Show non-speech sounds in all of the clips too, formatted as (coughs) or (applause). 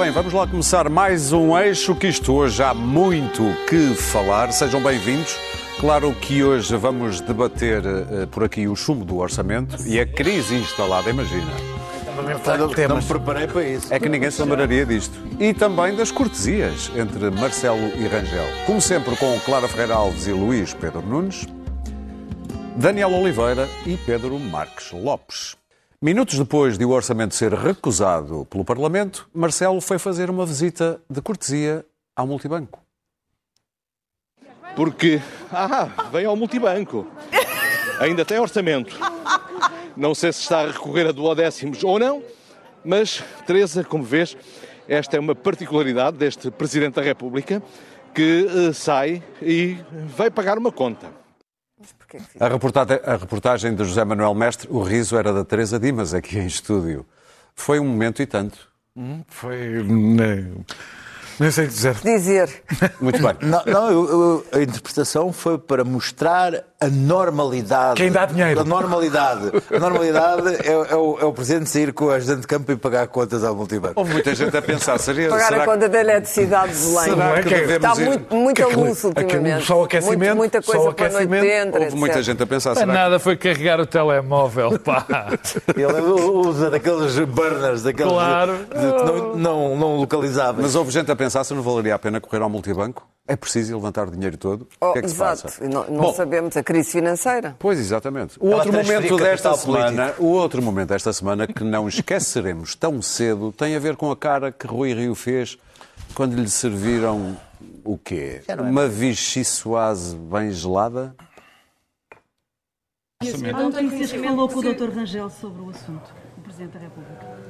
Bem, vamos lá começar mais um eixo que isto hoje há muito que falar. Sejam bem-vindos. Claro que hoje vamos debater uh, por aqui o chumbo do orçamento e a crise instalada, imagina. Não me preparei para isso. É que ninguém se lembraria disto. E também das cortesias entre Marcelo e Rangel. Como sempre, com Clara Ferreira Alves e Luís Pedro Nunes, Daniel Oliveira e Pedro Marques Lopes. Minutos depois de o orçamento ser recusado pelo Parlamento, Marcelo foi fazer uma visita de cortesia ao multibanco. Porque, ah, vem ao multibanco. Ainda tem orçamento. Não sei se está a recorrer a duodécimos ou não, mas, Teresa, como vês, esta é uma particularidade deste Presidente da República que uh, sai e vai pagar uma conta. A reportagem, a reportagem de José Manuel Mestre, o riso era da Teresa Dimas aqui em estúdio. Foi um momento e tanto. Hum, foi. Nem, nem sei dizer. Dizer. (laughs) Muito bem. Não, não eu, eu, a interpretação foi para mostrar a normalidade. Quem dá dinheiro. A normalidade. A normalidade é, é, o, é o presidente sair com a ajudante de campo e pagar contas ao multibanco. Houve muita gente a pensar, seria, Pagar será a conta da eletricidade de Belém. Será que devemos Está ir- muito, muita Aquele- luz ultimamente. aquele- só o aquecimento, Muito- muita só coisa o para a noite aquecimento. dentro, Houve muita etc. gente a pensar, será que nada foi carregar o telemóvel, pá. (laughs) Ele usa daqueles burners, daqueles Claro. de- de- não, não, não localizáveis. Mas houve gente a pensar se não valeria a pena correr ao multibanco? É preciso ir levantar o dinheiro todo? Oh, o que é que se exato. passa? Não, não Bom, sabemos a crise financeira. Pois, exatamente. O Ela outro momento desta capital político. semana, o outro momento desta semana que não esqueceremos tão cedo tem a ver com a cara que Rui Rio fez quando lhe serviram o quê? Uma Vichy bem gelada? Ontem se falou com o Dr. Rangel sobre o assunto, o Presidente da República.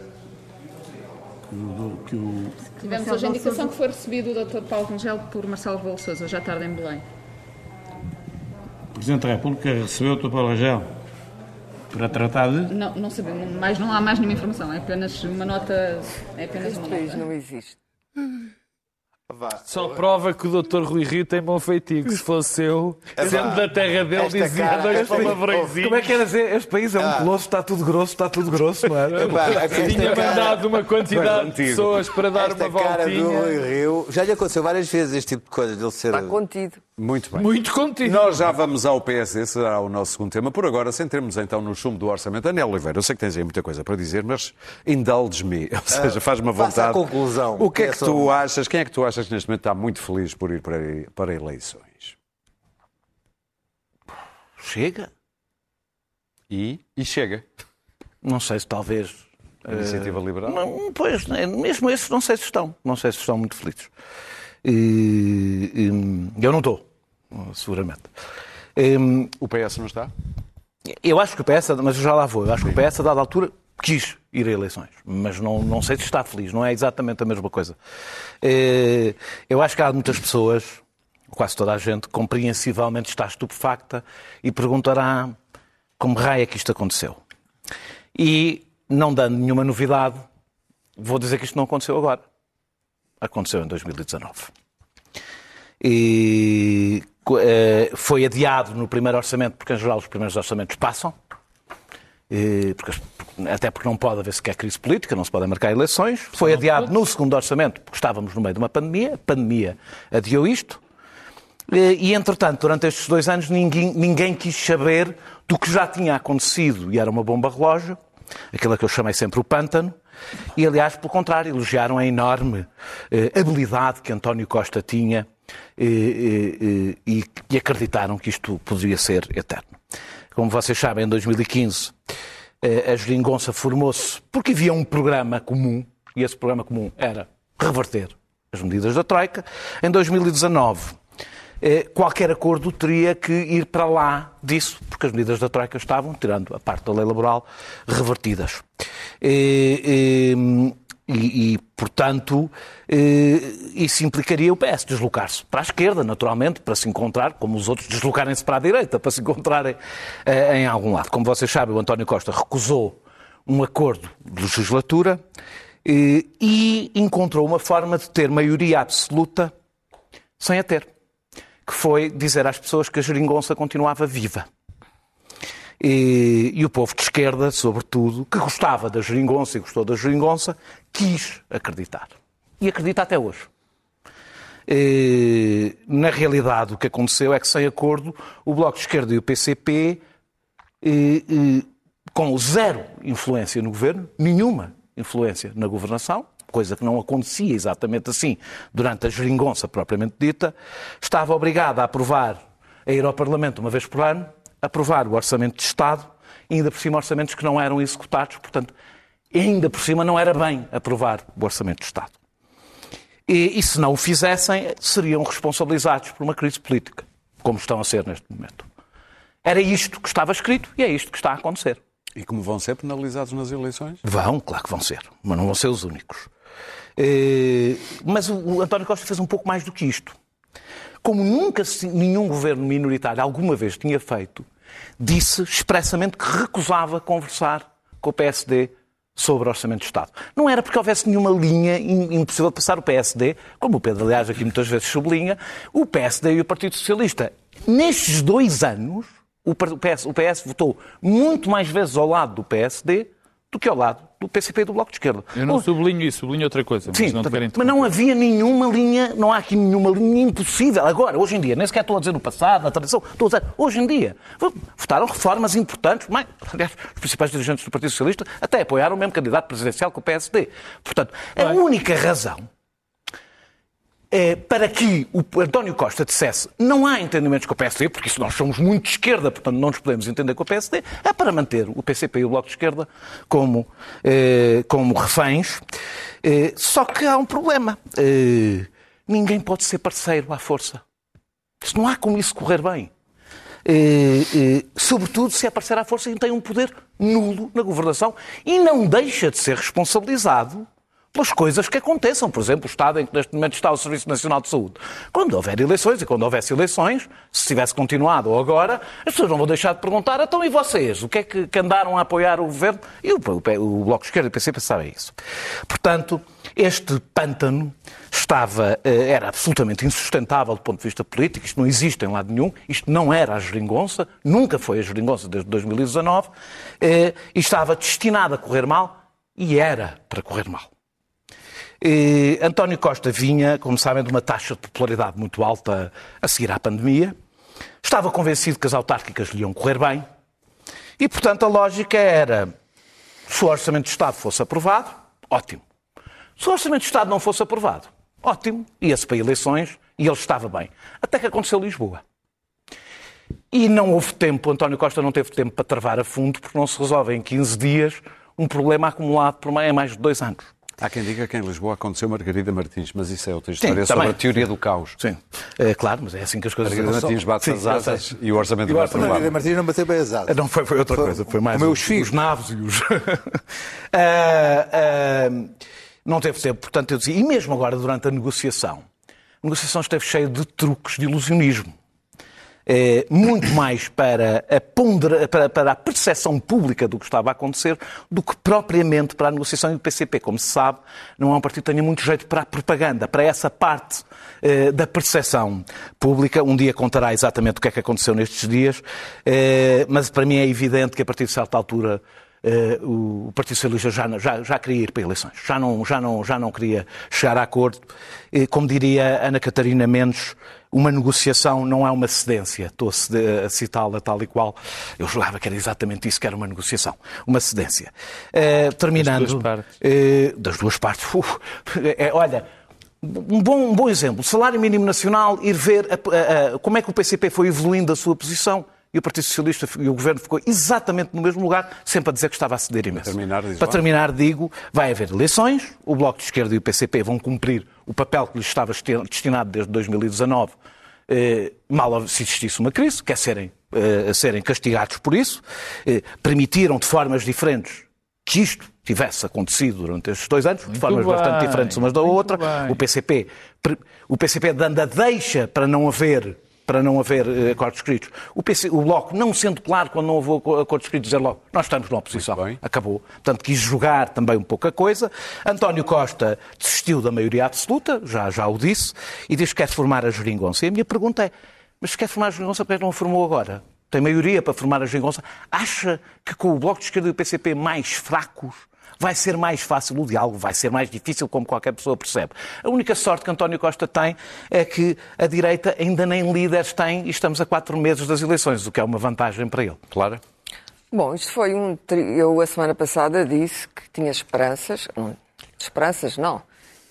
Tivemos hoje a indicação que foi recebido o Dr. Paulo Rangel por Marcelo Rebelo Sousa, hoje à tarde em Belém. O Presidente da República recebeu o Dr. Paulo Rangel para tratar de. Não, não sabemos, mais, não há mais nenhuma informação, é apenas uma nota. É apenas Este uma país nota. não existe. Só prova que o Dr. Rui Rio tem bom feitio. que Se fosse eu, sendo da terra dele, Esta dizia cara- dois esta- palavrõezinhos. Como é que era dizer? Este país é um colosso, está tudo grosso, está tudo grosso, não é? Epá, esta Tinha cara- mandado uma quantidade de pessoas para dar Esta uma cara do voltinha. Rui Rio. Já lhe aconteceu várias vezes este tipo de coisa, dele ser. Está contido. Muito bem. Muito contigo. Nós já vamos ao PSD, será o nosso segundo tema. Por agora, centremos então no chumbo do orçamento. Daniel Oliveira, eu sei que tens aí muita coisa para dizer, mas indulge-me, (laughs) ou seja, faz-me faça vontade. a conclusão. O que é É que só- tu achas, quem é que tu achas que neste momento está muito feliz por ir para, para eleições? Chega? E? E chega. Não sei se talvez. A Iniciativa Liberal? Não, pois, né, mesmo esses não sei se estão. Não sei se estão muito felizes. E, e, eu não estou, seguramente. Hum, O PS não está? Eu acho que o PS, mas eu já lá vou, eu acho que o PS, a dada altura, quis ir a eleições, mas não, não sei se está feliz, não é exatamente a mesma coisa. Eh, Eu acho que há muitas pessoas, quase toda a gente, compreensivelmente está estupefacta e perguntará como raio é que isto aconteceu. E, não dando nenhuma novidade, vou dizer que isto não aconteceu agora. Aconteceu em 2019 e foi adiado no primeiro orçamento, porque em geral os primeiros orçamentos passam, eh, porque até porque não pode haver sequer crise política, não se podem marcar eleições. Foi adiado no segundo orçamento, porque estávamos no meio de uma pandemia, a pandemia adiou isto. Eh, E, entretanto, durante estes dois anos, ninguém, ninguém quis saber do que já tinha acontecido e era uma bomba relógio, aquela que eu chamei sempre o pântano. E, aliás, pelo contrário, elogiaram a enorme eh, habilidade que António Costa tinha eh, e, e acreditaram que isto poderia ser eterno. Como vocês sabem, em 2015, eh, a Geringonça formou-se porque havia um programa comum, e esse programa comum era reverter as medidas da Troika. Em 2019, eh, qualquer acordo teria que ir para lá disso, porque as medidas da Troika estavam, tirando a parte da lei laboral, revertidas. Eh, E, e, portanto, eh, isso implicaria o PS deslocar-se para a esquerda, naturalmente, para se encontrar, como os outros deslocarem-se para a direita, para se encontrarem eh, em algum lado. Como vocês sabem, o António Costa recusou um acordo de legislatura eh, e encontrou uma forma de ter maioria absoluta sem a ter, que foi dizer às pessoas que a geringonça continuava viva. E, e, o povo de esquerda, sobretudo, que gostava da geringonça e gostou da geringonça, quis acreditar. E acredita até hoje. Eh, Na realidade, o que aconteceu é que, sem acordo, o Bloco de Esquerda e o PCP, eh, com zero influência no governo, nenhuma influência na governação, coisa que não acontecia exatamente assim durante a geringonça propriamente dita, estava obrigada a aprovar, a ir ao Parlamento uma vez por ano, aprovar o Orçamento de Estado, ainda por cima orçamentos que não eram executados, portanto, ainda por cima não era bem aprovar o Orçamento de Estado. E, e se não o fizessem, seriam responsabilizados por uma crise política, como estão a ser neste momento. Era isto que estava escrito e é isto que está a acontecer. E como vão ser penalizados nas eleições? Vão, claro que vão ser, mas não vão ser os únicos. Eh, Mas o António Costa fez um pouco mais do que isto. Como nunca nenhum governo minoritário alguma vez tinha feito, disse expressamente que recusava conversar com o PSD sobre o Orçamento de Estado. Não era porque houvesse nenhuma linha im- impossível de passar o PSD, como o Pedro, aliás, aqui muitas vezes sublinha, o PSD e o Partido Socialista. Nestes dois anos, o PS, o PS votou muito mais vezes ao lado do PSD do que ao lado do PCP e do Bloco de Esquerda. Eu não sublinho isso, sublinho outra coisa. Sim, mas não mas não havia nenhuma linha, não há aqui nenhuma linha impossível. Agora, hoje em dia, nem sequer estou a dizer no passado, na tradição, estou a dizer hoje em dia. Votaram reformas importantes, mas, aliás, os principais dirigentes do Partido Socialista até apoiaram o mesmo candidato presidencial que o PSD. Portanto, a única razão para que o António Costa dissesse não há entendimentos com o PSD, porque isso nós somos muito de esquerda, portanto não nos podemos entender com o PSD, é para manter o PCP e o Bloco de Esquerda como, eh, como reféns. Eh, só que há um problema. Eh, ninguém pode ser parceiro à força. Isso não há como isso correr bem. Eh, eh, sobretudo se é parceiro à força e tem um poder nulo na governação e não deixa de ser responsabilizado pelas coisas que aconteçam. Por exemplo, o Estado em que neste momento está o Serviço Nacional de Saúde. Quando houver eleições, e quando houvesse eleições, se tivesse continuado ou agora, as pessoas não vão deixar de perguntar, então e vocês? O que é que, que andaram a apoiar o governo? E o, o, o Bloco de Esquerda e o PCP sabem isso. Portanto, este pântano estava, eh, era absolutamente insustentável do ponto de vista político, isto não existe em lado nenhum, isto não era a geringonça, nunca foi a geringonça desde 2019, eh, e estava destinado a correr mal, e era para correr mal. Eh, António Costa vinha, como sabem, de uma taxa de popularidade muito alta a seguir à pandemia. Estava convencido que as autárquicas lhe iam correr bem. E, portanto, a lógica era: se o Orçamento de Estado fosse aprovado, ótimo. Se o Orçamento de Estado não fosse aprovado, ótimo, ia-se para eleições e ele estava bem. Até que aconteceu Lisboa. E não houve tempo, António Costa não teve tempo para travar a fundo, porque não se resolve em 15 dias um problema acumulado por mais de dois anos. Há quem diga que em Lisboa aconteceu Margarida Martins, mas isso é outra história Sim, sobre também. a teoria do caos. Sim, é, claro, mas é assim que as coisas Margarida Martins bate Sim, as asas e o orçamento E o vai Margarida. Martins não bateu bem as asas. Não, foi, foi outra Foi- coisa, foi mais os, os figos. os naves e os. (laughs) Ah, ah, não teve tempo, portanto, eu dizia. E mesmo agora, durante a negociação, a negociação esteve cheia de truques de ilusionismo. Eh, muito mais para a, pondera- para, para a percepção pública do que estava a acontecer do que propriamente para a negociação. E o PCP, como se sabe, não é um partido que tenha muito jeito para a propaganda, para essa parte eh, da percepção pública. Um dia contará exatamente o que é que aconteceu nestes dias, eh, mas para mim é evidente que a partir de certa altura eh, o Partido Socialista já, já, já queria ir para eleições, já não, já não, já não queria chegar a acordo. Eh, Como diria Ana Catarina Mendes, uma negociação não é uma cedência. Estou a, citá-la tal e qual. Eu julgava que era exatamente isso que era uma negociação. Uma cedência. Eh, terminando. duas partes. eh, das duas partes. Uf, é, olha, um bom, um bom exemplo. Salário mínimo nacional, ir ver a- a- a- como é que o PCP foi evoluindo a sua posição. E o Partido Socialista e o Governo ficou exatamente no mesmo lugar, sempre a dizer que estava a ceder imenso. terminar, diz Para terminar, digo, vai haver eleições, o Bloco de Esquerda e o PCP vão cumprir o papel que lhes estava destinado desde 2019, eh, mal se existisse uma crise, que é serem, eh, serem castigados por isso, eh, permitiram de formas diferentes que isto tivesse acontecido durante estes dois anos, de formas bem, bastante diferentes umas da outra. bem. O PCP, o PCP dando a deixa para não haver para não haver eh, acordos escritos. O, PC, o Bloco, não sendo claro quando não houve aco- acordos escritos, dizer logo, nós estamos na oposição. Acabou. Portanto, quis jogar também um pouco a coisa. António Costa desistiu da maioria absoluta, já, já o disse, e diz que quer formar a geringonça. E a minha pergunta é, mas se quer formar a geringonça, porque é que não a formou agora? Tem maioria para formar a geringonça. Acha que com o Bloco de Esquerda e o PCP mais fracos, vai ser mais fácil o diálogo, vai ser mais difícil, como qualquer pessoa percebe. A única sorte que António Costa tem é que a direita ainda nem líderes tem e estamos a quatro meses das eleições, o que é uma vantagem para ele. Clara? Bom, isto foi um. tri- Eu, a semana passada, disse que tinha esperanças. Esperanças, não.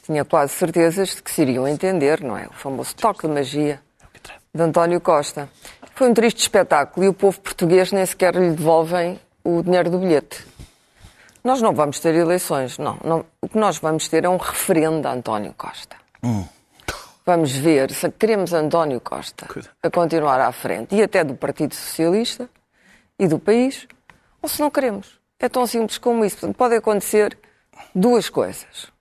Tinha quase certezas de que se iriam entender, não é? O famoso toque de magia de António Costa. Foi um triste espetáculo e o povo português nem sequer lhe devolvem o dinheiro do bilhete. Nós não vamos ter eleições, não. não. O que nós vamos ter é um referendo a António Costa. Vamos ver se queremos António Costa a continuar à frente e até do Partido Socialista e do país, ou se não queremos. É tão simples como isso. Portanto, pode acontecer duas coisas.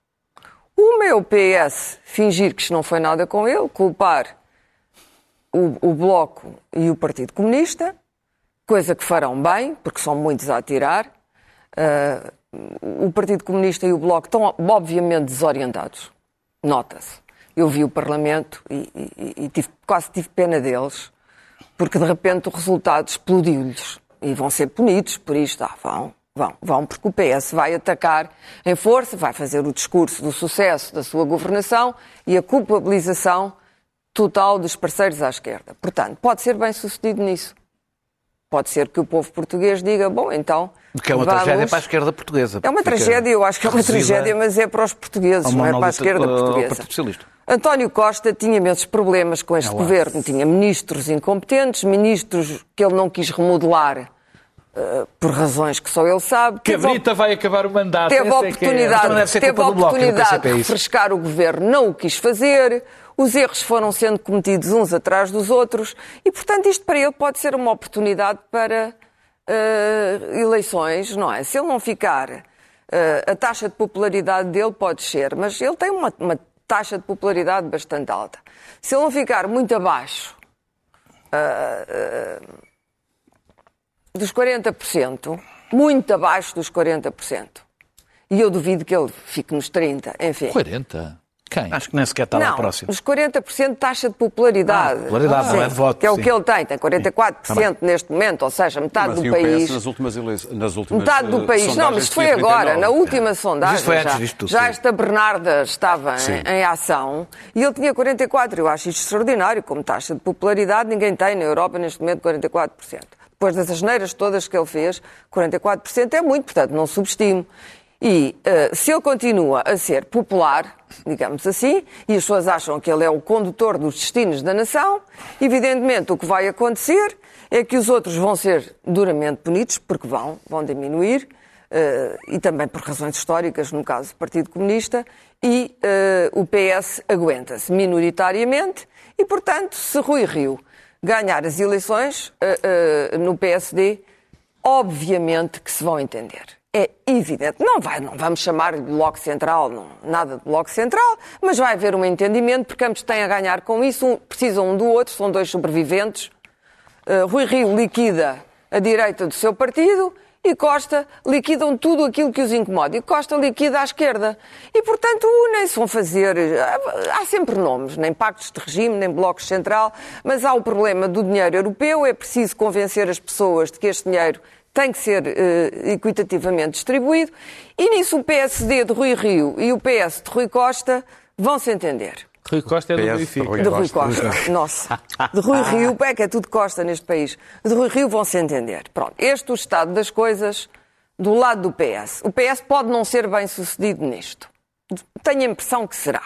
Uma é o PS fingir que isto não foi nada com ele, culpar o, o Bloco e o Partido Comunista, coisa que farão bem, porque são muitos a atirar. Ah, o Partido Comunista e o Bloco estão obviamente desorientados, nota-se. Eu vi o Parlamento e, e- e tive- quase tive pena deles, porque de repente o resultado explodiu-lhes e vão ser punidos por isto. Ah, vão, vão, vão, porque o PS vai atacar em força, vai fazer o discurso do sucesso da sua governação e a culpabilização total dos parceiros à esquerda. Portanto, pode ser bem sucedido nisso. Pode ser que o povo português diga, bom, então. Que é uma vamos- tragédia para a esquerda portuguesa. É uma tragédia, eu acho que é uma tragédia, mas é para os portugueses, não é para a esquerda ao portuguesa. António Costa tinha imensos problemas com este lá. governo. Tinha ministros incompetentes, ministros que ele não quis remodelar eh, por razões que só ele sabe. Teve a Cabrita vai acabar o mandato. Teve a é que é. oportunidade, Então ser teve a oportunidade de refrescar o governo, não o quis fazer. Os erros foram sendo cometidos uns atrás dos outros e, portanto, isto para ele pode ser uma oportunidade para eh, eleições, não é? Se ele não ficar, eh, a taxa de popularidade dele pode ser, mas ele tem uma, uma taxa de popularidade bastante alta. Se ele não ficar muito abaixo dos 40%, muito abaixo dos 40%. E eu duvido que ele fique nos 30%, enfim. 40? Quem? Acho que nem sequer está lá Não, próximo. os 40% de taxa de popularidade. Ah, popularidade, não é de voto, Que é o sim. que ele tem, tem 44% neste momento, ou seja, metade Mas do e o PS país. nas últimas eleições, nas últimas Metade do eh, país. Não, mas isto foi agora, 39. na última sondagem. Mas isto foi antes já, disto já sim. esta Bernarda estava Sim. em, em ação e ele tinha 44. Eu acho isto extraordinário, como taxa de popularidade, ninguém tem na Europa neste momento 44%. Depois das asneiras todas que ele fez, 44% é muito, portanto não subestimo. E eh, se ele continua a ser popular, digamos assim, e as pessoas acham que ele é o condutor dos destinos da nação, evidentemente o que vai acontecer é que os outros vão ser duramente punidos, porque vão, vão diminuir, eh, e também por razões históricas, no caso do Partido Comunista, e eh, o PS aguenta-se minoritariamente, e portanto, se Rui Rio ganhar as eleições no PSD, obviamente que se vão entender. É evidente. Não, vai, não vamos chamar de Bloco Central, não, nada de Bloco Central, mas vai haver um entendimento, porque ambos têm a ganhar com isso, um- precisam um do outro, são dois sobreviventes. Uh, Rui Rio liquida a direita do seu partido e Costa liquidam tudo aquilo que os incomoda. E Costa liquida a esquerda. E, portanto, unem-se, vão fazer. Há sempre nomes, nem pactos de regime, nem blocos central, mas há o problema do dinheiro europeu. É preciso convencer as pessoas de que este dinheiro tem que ser eh, equitativamente distribuído. E nisso o PSD de Rui Rio e o PS de Rui Costa vão se entender. Rui Costa é do PS, Benfica. Rui De Rui Costa. Costa. Nossa. De Rui Rio, é que é tudo Costa neste país. De Rui Rio vão se entender. Pronto. Este é o estado das coisas do lado do PS. O PS pode não ser bem sucedido nisto. Tenho a impressão que será.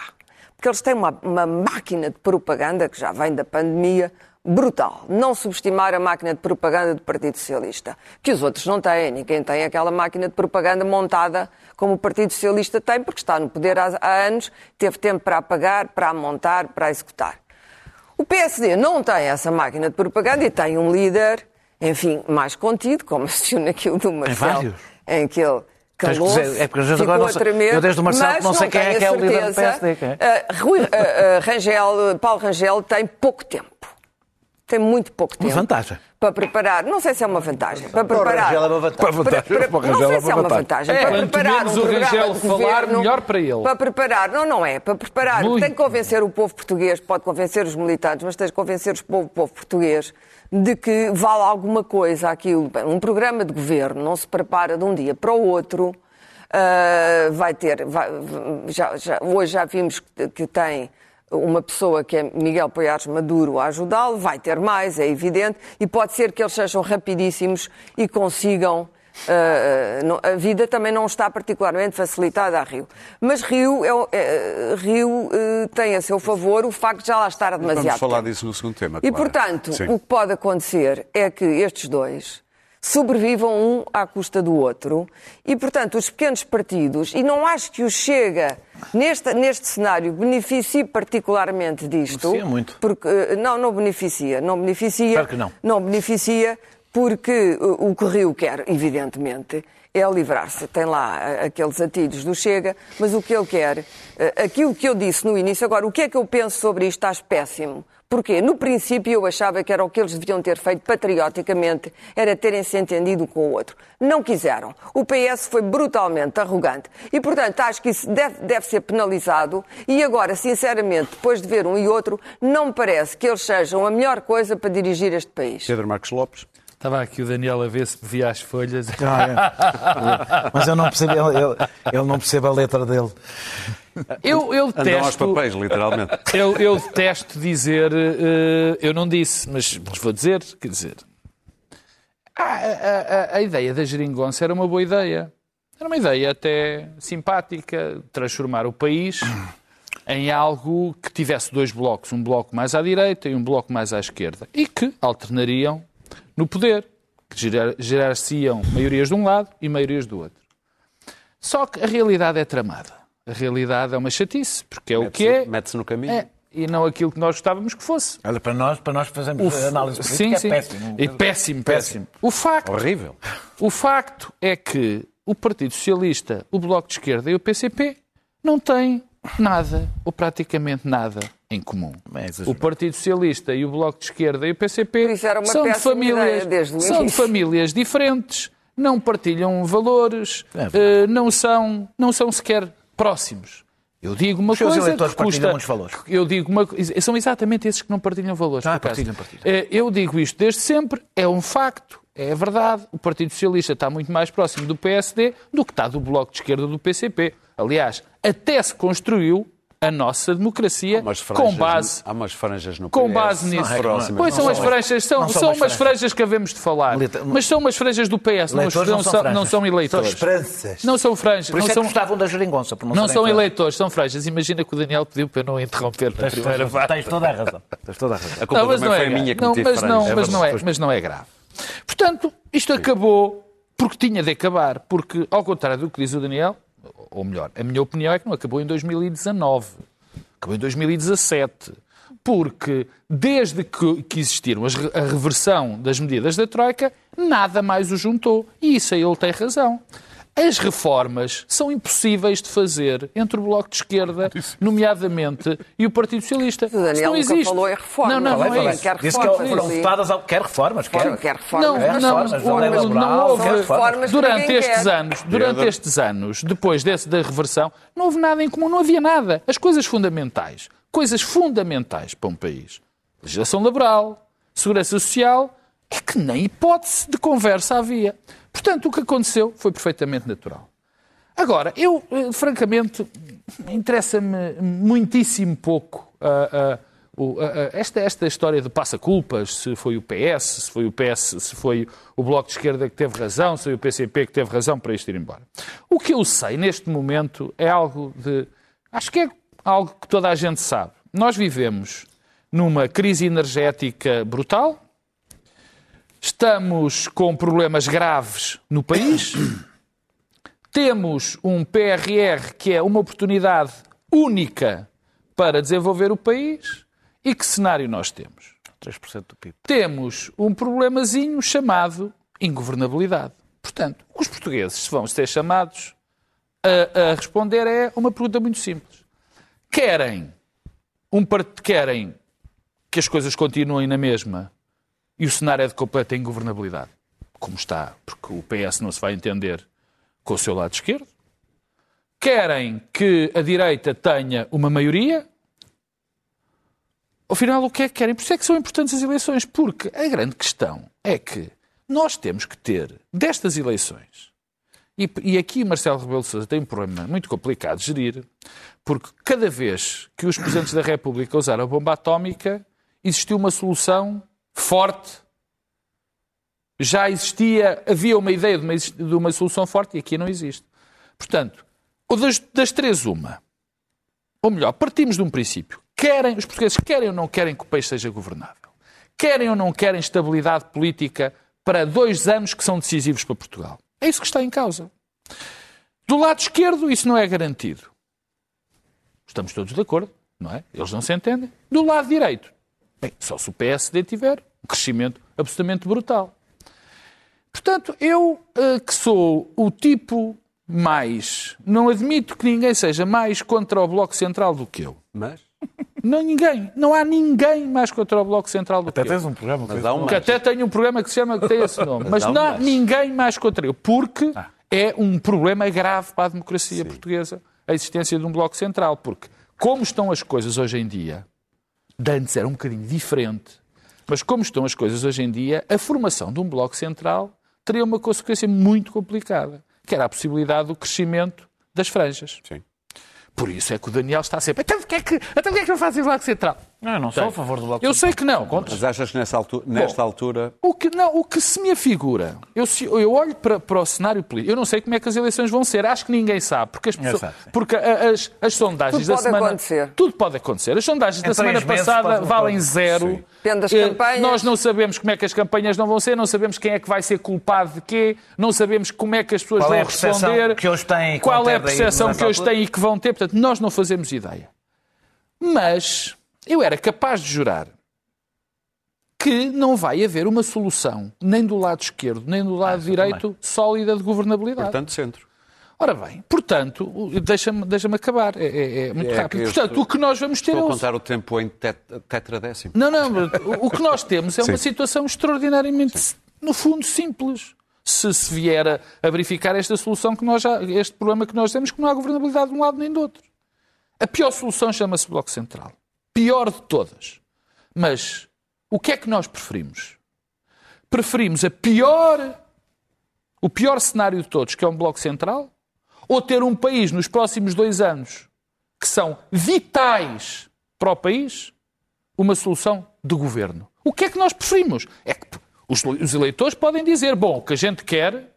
Porque eles têm uma, uma máquina de propaganda que já vem da pandemia brutal. Não subestimar a máquina de propaganda do Partido Socialista. Que os outros não têm. Ninguém tem aquela máquina de propaganda montada como o Partido Socialista tem, porque está no poder há, há anos, teve tempo para apagar, para montar, para executar. O PSD não tem essa máquina de propaganda e tem um líder, enfim, mais contido, como (laughs) assistiu naquilo do Marcelo, vários. em que ele dizer- é porque ficou agora não sei- tremer, eu desde o Marcelo não sei quem é que é o líder do. PSD, quem é? Ah, Rui, ah, ah, Rangel, Paulo Rangel tem pouco tempo. Tem muito pouco tempo. vantagem. Para preparar, não sei se é uma vantagem, para preparar. Rangel é uma vantagem. Para Para- para o não Rangel sei é se é uma uma vantagem. vantagem. É, para quanto preparar menos um o Rangel falar, governo, melhor para ele. Para preparar, não, não é. Para preparar, Muito. tem que convencer o povo português, pode convencer os militantes, mas tem que convencer o povo, o povo português de que vale alguma coisa aquilo. Bem, Um programa de governo não se prepara de um dia para o outro. ah, vai ter, vai- já- já- hoje já vimos que, que tem uma pessoa que é Miguel Poiares Maduro a ajudá-lo, vai ter mais, é evidente, e pode ser que eles sejam rapidíssimos e consigam. ah, não- a vida também não está particularmente facilitada a Rio. Mas Rio, é é- Rio eh, tem a seu favor o facto de já lá estar demasiado Vamos falar tempo. disso no segundo tema. E, claro. portanto, Sim. o que pode acontecer é que estes dois sobrevivam um à custa do outro e, portanto, os pequenos partidos, e não acho que o Chega, neste, neste cenário, beneficie particularmente disto. Beneficia muito. Porque, eh, não, não beneficia. Não beneficia. Claro que não. Não beneficia porque o o que Rio quer, evidentemente, é livrar-se. Tem lá eh, aqueles atilhos do Chega, mas o que ele quer, eh, aquilo que eu disse no início, agora, o que é que eu penso sobre isto? Acho péssimo. Porquê? No princípio eu achava que era o que eles deviam ter feito patrioticamente, era terem-se entendido com o outro. Não quiseram. O PS foi brutalmente arrogante. E, portanto, acho que isso deve, deve ser penalizado. E agora, sinceramente, depois de ver um e outro, não me parece que eles sejam a melhor coisa para dirigir este país. Pedro Marcos Lopes. Estava aqui o Daniel a ver se via as folhas. (laughs) Mas eu não percebo, ele, ele- ele não percebe a letra dele. Eu, eu Andam aos detesto. papéis, literalmente. Eu, eu detesto dizer, eh, eu não disse, mas, mas vou dizer, quer dizer, a, a- a- a ideia da geringonça era uma boa ideia. Era uma ideia até simpática, transformar o país em algo que tivesse dois blocos, um bloco mais à direita e um bloco mais à esquerda, e que alternariam no poder, que gerar- gerar-se-iam maiorias de um lado e maiorias do outro. Só que a realidade é tramada. A realidade é uma chatice, porque é o que é, Mete-se no caminho. é, e não aquilo que nós gostávamos que fosse. Olha, para nós, para nós fazermos O- análise política sim, é sim. péssimo. E péssimo, péssimo. O facto, Horrível. o facto é que o Partido Socialista, o Bloco de Esquerda e o PCP não têm nada, ou praticamente nada, em comum. É. O Partido Socialista e o Bloco de Esquerda e o PCP são de famílias, são de famílias diferentes, não partilham valores, É eh, não, são, não são sequer próximos. Eu digo uma Os seus coisa eleitores que custa... partilham muitos valores. Eu digo uma São exatamente esses que não partilham valores. Ah, partilham, partilham. Eh, Eu digo isto desde sempre, é um facto, é verdade. O Partido Socialista está muito mais próximo do PSD do que está do Bloco de Esquerda do PCP. Aliás, até se construiu a nossa democracia Umas com franjas- base Há umas franjas no com PS, base nisso. não é? próximas. Pois são Não as são. franjas, são, são são umas franjas. franjas que havemos de falar. Mas são umas franjas do PS, não, Eleitores não não são são, franjas. não são eleitores. São esperanças. Não são franjas. Por isso não é que são, gostavam da geringonça. Por não, não são franjas. eleitores, são franjas. Imagina que o Daniel pediu para eu não interromper na Tens, primeira tens, parte. tens toda a razão. Tens toda a razão. A culpa Não, mas também não foi é a minha que Não, mas, não, franjas. mas, não é, mas não é grave. Portanto, isto acabou porque tinha de acabar. Porque, ao contrário do que diz o Daniel, ou melhor, a minha opinião é que não acabou em 2019. Acabou em 2017. Porque, desde que, que existiram as a reversão das medidas da Troika, nada mais o juntou. E isso aí ele tem razão. As reformas são impossíveis de fazer entre o Bloco de Esquerda, nomeadamente, e o Partido Socialista. O Daniel Isso não nunca existe. falou em reforma. Não, não, Falei, não é isso. Quer Disse que reformas, foram votadas ao... Quer reformas, quer. Quer reformas. Não, É, não, reformas, houve. reformas. Reformas Durante estes quer. anos, durante estes anos, depois desse, da reversão, não houve nada em comum, não havia nada. As coisas fundamentais, coisas fundamentais para um país, legislação laboral, segurança social, é que nem hipótese de conversa havia. Portanto, o que aconteceu foi perfeitamente natural. Agora, eu, eh, francamente, interessa-me muitíssimo pouco o- ah, ah, esta, esta história de passa-culpas, se foi o PS, se foi o PS, se foi o Bloco de Esquerda que teve razão, se foi o PCP que teve razão para isto ir embora. O que eu sei neste momento é algo de. Acho que é algo que toda a gente sabe. Nós vivemos numa crise energética brutal, estamos com problemas graves no país. Temos um PRR que é uma oportunidade única para desenvolver o país. E que cenário nós temos? 3% do PIB. Temos um problemazinho chamado ingovernabilidade. Portanto, os portugueses vão ser chamados a, a responder é uma pergunta muito simples. Querem, um part... Querem que as coisas continuem na mesma e o cenário é de completa ingovernabilidade, como está, porque o PS não se vai entender com o seu lado esquerdo. Querem que a direita tenha uma maioria. Afinal, o que é que querem? Por isso é que são importantes as eleições, porque a grande questão é que nós temos que ter, destas eleições, E, e aqui Marcelo Rebelo de Sousa tem um problema muito complicado de gerir, porque cada vez que os presidentes da República usaram a bomba atómica, existiu uma solução forte. Já existia, havia uma ideia de uma, de uma solução forte e aqui não existe. Portanto, das, das três, uma. Ou melhor, partimos de um princípio. Querem, os portugueses querem ou não querem que o país seja governável? Querem ou não querem estabilidade política para dois anos que são decisivos para Portugal? É isso que está em causa. Do lado esquerdo, isso não é garantido. Estamos todos de acordo, não é? Eles não se entendem. Do lado direito, bem, só se o PSD tiver um crescimento absolutamente brutal. Portanto, eu eh, que sou o tipo mais. Não admito que ninguém seja mais contra o Bloco Central do que eu. Mas? Não, ninguém. Não há ninguém mais contra o Bloco Central do Até que eu. tens um programa Mas há um Que até tenho um programa que se chama que tem esse nome. Mas um não há mas. ninguém mais contra eu. Porque Ah. é um problema grave para a democracia portuguesa a existência de um Bloco Central. Porque como estão as coisas hoje em dia, de antes era um bocadinho diferente, mas como estão as coisas hoje em dia, a formação de um Bloco Central teria uma consequência muito complicada, que era a possibilidade do crescimento das franjas. Sim. Por isso é que o Daniel está sempre. Então porquê é que, então porquê é que não fazem Bloco Central? Não, eu não sou a favor do Bloco Eu sei que não. Mas achas que nessa altura, nesta altura. O que, não, o que se me afigura, eu, se- eu olho para, para o cenário político, eu não sei como é que as eleições vão ser, acho que ninguém sabe, porque as, pessoas, sabe, porque as, as sondagens Tudo da pode semana. acontecer. Tudo pode acontecer. As sondagens da Em semana três meses passada pode- valem pode- zero. Sim. Depende das Eh, campanhas. Nós não sabemos como é que as campanhas não vão ser, não sabemos quem é que vai ser culpado de quê, não sabemos como é que as pessoas Qual vão é a responder, que hoje têm qual é a daí percepção que hoje têm e que vão ter, portanto, nós não fazemos ideia. Mas eu era capaz de jurar que não vai haver uma solução, nem do lado esquerdo, nem do lado direito, sólida de governabilidade. Portanto, centro. Ora bem, portanto, deixa-me deixa acabar, é, é- é muito É rápido. Portanto, estou- o que nós vamos ter Estou é a o- contar o tempo em tet tetradécimo. não, não, o- o que nós temos é uma (laughs) Sim. situação extraordinariamente, no fundo, simples. Se se vier a, a verificar esta solução que nós já, este problema que nós temos, que não há governabilidade de um lado nem do outro. A pior solução chama-se Bloco Central. Pior de todas. Mas o que é que nós preferimos? Preferimos a pior, o pior cenário de todos, que é um Bloco Central, ou ter um país nos próximos dois anos que são vitais para o país, uma solução de governo. O que é que nós preferimos? É que os, eleitores podem dizer, bom, o que a gente quer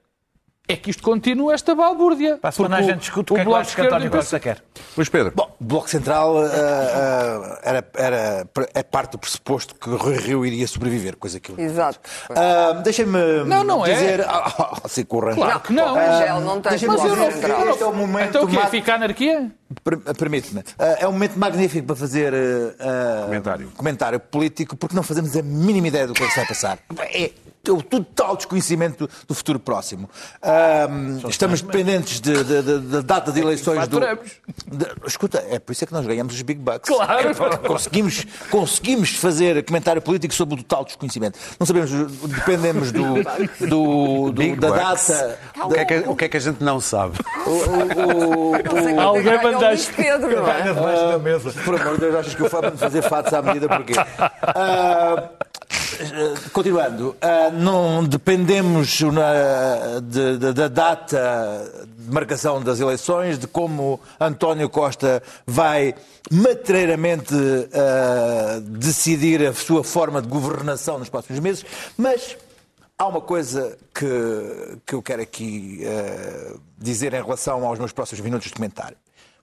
é que isto continue esta balbúrdia. Para a semana a gente discute o que é que Bloco acho que António o Costa quer. Luís Pedro. Bom, o Bloco Central ah, ah, era, era, é parte do pressuposto que Rui Rio iria sobreviver, coisa que eu... Exato. Ah, Deixem-me Não, não é. dizer... Com o Rangel. Claro que não. O Rangel não deixa-me Mas eu não, Central. este é o momento Então o quê? Fica a anarquia? Per- Permite-me. Ah, é um momento magnífico para fazer ah, Comentário. comentário político, porque não fazemos a mínima ideia do que é que se vai passar. É o total desconhecimento do futuro próximo. Ah, estamos dependentes de- de- de- da data de eleições do. faturamos. de- escuta, é por isso é que nós ganhamos os Big Bucks. Claro. (laughs) Conseguimos, conseguimos fazer comentário político sobre o total desconhecimento. Não sabemos, dependemos do, do- do- da Bucks. data. O que, é que, o que é que a gente não sabe? O- (laughs) é que Alguém mandaste- Pedro, não é? Da mesa. Por amor de Deus, achas que eu faço de fazer fatos à medida porquê? Ah, (laughs) continuando, ah, não dependemos de- da data de marcação das eleições, de como António Costa vai matreiramente decidir a sua forma de governação nos próximos meses, mas há uma coisa que, que eu quero aqui ah, dizer em relação aos meus próximos minutos de comentário.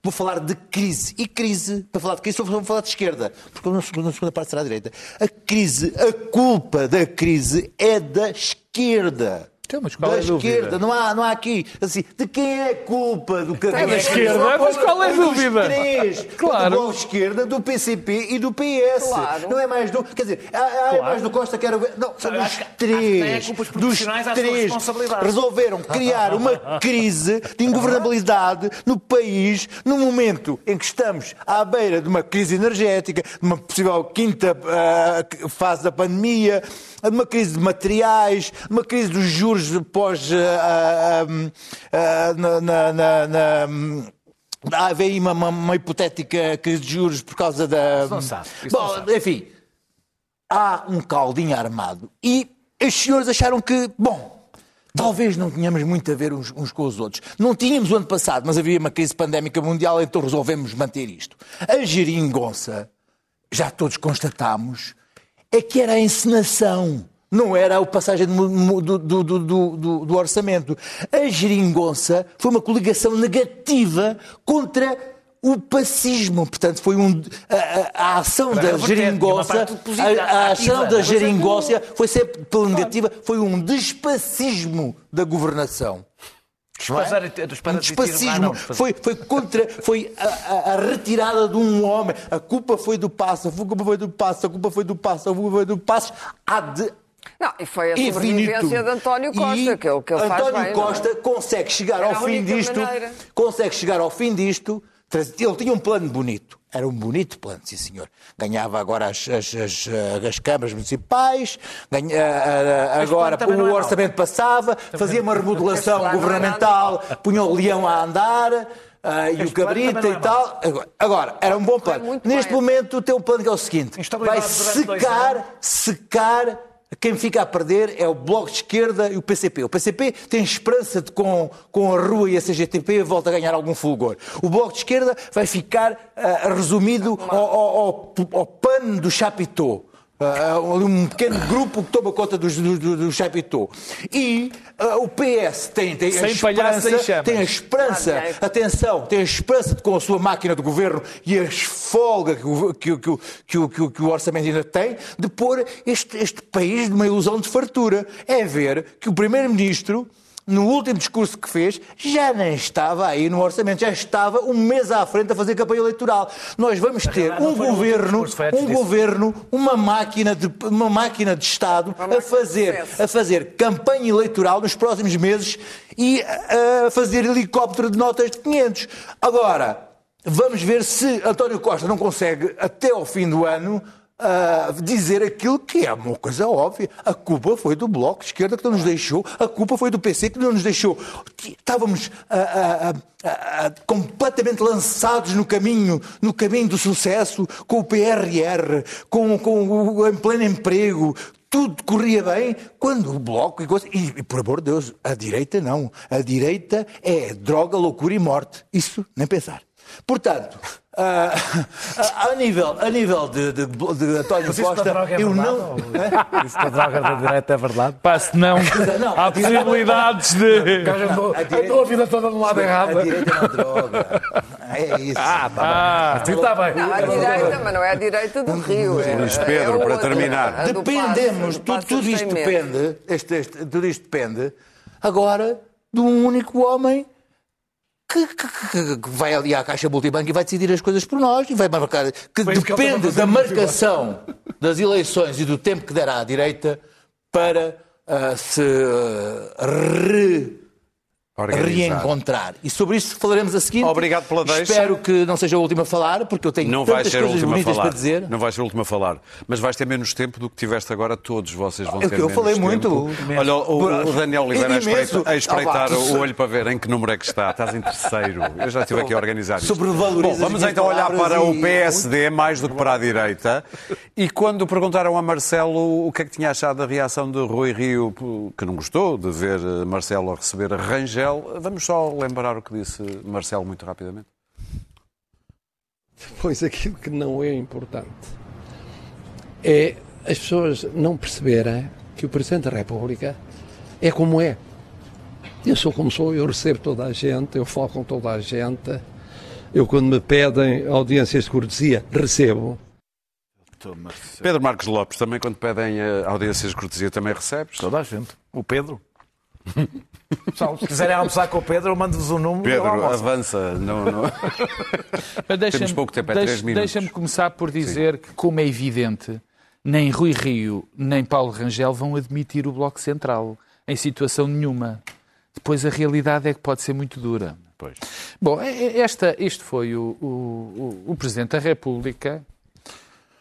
Vou falar de crise. E crise, para falar de crise, vou falar de esquerda, porque na segunda, na segunda parte será a direita. A crise, a culpa da crise é da esquerda. Então, mas qual da é a dúvida? esquerda, não há, não há aqui. Assim, de quem é a culpa do que da esquerda? Mas qual é a dúvida? Três. (laughs) Claro. Do Esquerda, do PCP e do PS. Claro. Não é mais do. Quer dizer, há, há mais do Costa que era. o- Não, são dos três. Dos três responsabilidade. resolveram criar uma (laughs) crise de ingovernabilidade no país no momento em que estamos à beira de uma crise energética, de uma possível quinta ah, fase da pandemia, de uma crise de materiais, de uma crise dos juros pós. ah, ah, ah, na- na- na- na- aí uma, uma- uma hipotética crise de juros por causa da. não sabe, Bom, não sabe. enfim, há um caldinho armado e os senhores acharam que, bom, Talvez não tenhamos muito a ver uns, uns, com os outros. Não tínhamos o ano passado, mas havia uma crise pandémica mundial, então resolvemos manter isto. A geringonça, já todos constatámos, é que era a encenação. Não era a passagem do, do, do, do, orçamento. A geringonça foi uma coligação negativa contra o pacismo. Portanto, foi um. A, a, ação Para da geringonça. A, a ação ativa. da é geringonça foi sempre pela negativa, foi um despacismo da governação. É? Desparar- Um despacismo. Ah, foi, foi contra, foi a, a- a retirada de um homem. A culpa foi do passo, a culpa foi do passo, a culpa foi do passo, a culpa foi do passo. Há de Não, e foi a infinito. sobrevivência de António Costa, E que ele, que ele faz António bem. não é? Costa consegue chegar Era ao a fim disto. maneira. Consegue chegar ao fim disto. Ele tinha um plano bonito. Era um bonito plano, sim senhor. Ganhava agora as, as, as, eh, as câmaras municipais, ganha- eh, eh, agora também não é o orçamento passava, fazia uma remodelação é governamental, punha o leão a andar. ah, e o cabrita também e é tal. Agora, agora, era um bom plano. Neste bem. momento tem um plano que é o seguinte: vai secar, secar. Quem fica a perder é o Bloco de Esquerda e o PCP. O PCP tem esperança de com, com a Rua e a CGTP volta a ganhar algum fulgor. O Bloco de Esquerda vai ficar ah, resumido ao, ao, ao, ao pano do Chapitão. Ah, um pequeno grupo que toma conta do, do, do, do Chapitão. E ah, o PS tem, tem a esperança, tem a esperança, Ah, atenção, tem a esperança de com a sua máquina de governo e a esfolga que o, que, o- que, o- que, que, que o orçamento ainda tem, de pôr este, este país numa ilusão de fartura. É ver que o Primeiro-Ministro, no último discurso que fez, já nem estava aí no orçamento, já estava um mês à frente a fazer campanha eleitoral. Nós vamos ter não um governo, discurso, um disso. governo, uma máquina de, uma máquina de Estado a fazer, a fazer campanha eleitoral nos próximos meses e a fazer helicóptero de notas de 500. Agora, vamos ver se António Costa não consegue, até ao fim do ano, ah, dizer aquilo que é uma coisa óbvia. A culpa foi do Bloco de Esquerda que não nos deixou, a culpa foi do PC que não nos deixou. Estávamos ah, ah, ah, completamente lançados no caminho, no caminho do sucesso, com o PRR, com, com o em pleno emprego, tudo corria bem quando o Bloco e, coisa- e, e, por amor de Deus, a direita não. A direita é droga, loucura e morte. Isso nem pensar. Portanto, ah, a, (laughs) a nível, a nível de, de, de António Mas Costa, droga é eu verdade, não. ou- Isso da droga da direita é verdade? Pá, se não, Não, há a direita- possibilidades de. andou, a direita- andou a vida toda do lado A errado. direita não é droga. É isso. Ah, Ah, Sim, está bem. Não, a direita, mas não é a direita do Rio. É, Luís é Pedro, a para terminar. a do Dependemos, tudo, tudo isto depende, este, este- tudo isto depende, agora, de um único homem que, que- que- que vai ali à Caixa Multibanco e vai decidir as coisas por nós e vai marcar, que Foi depende da marcação das eleições e do tempo que dará à direita para ah, se ah, re- Reencontrar. E sobre isso falaremos a seguir. Obrigado pela deixa. Espero que não seja a última a falar, porque eu tenho Não tantas coisas bonitas para dizer. Não vai ser a última a falar. Mas vais ter menos tempo do que tiveste agora. Todos vocês vão É ter que eu menos falei tempo. muito. Olha, o, o Daniel Oliveira a Imenso. espreita- a espreitar Ah, o olho para ver em que número é que está. Estás em terceiro. Eu já estive aqui a organizar isto. Bom, vamos então olhar para o PSD mais do que para a direita. E quando perguntaram a Marcelo o que é que tinha achado da reação de Rui Rio, que não gostou de ver eh, Marcelo a receber a Rangel, vamos só lembrar o que disse Marcelo muito rapidamente. Pois aquilo que não é importante é as pessoas não perceberem que o Presidente da República é como é. Eu sou como sou, eu recebo toda a gente, eu falo com toda a gente. Eu, quando me pedem audiências de cortesia, recebo. Pedro Marcos Lopes, também quando pedem eh, audiências de cortesia, também recebes? Toda a gente. O Pedro. (laughs) Pessoal, se quiserem almoçar com o Pedro, eu mando-vos o número. e eu Pedro, avança. Não, não. (laughs) Temos pouco tempo, é deixa- três minutos. Deixa-me começar por dizer que, como é evidente, nem Rui Rio nem Paulo Rangel vão admitir o Bloco Central em situação nenhuma. Depois a realidade é que pode ser muito dura. Pois. Bom, esta, este foi o, o, o- Presidente da República,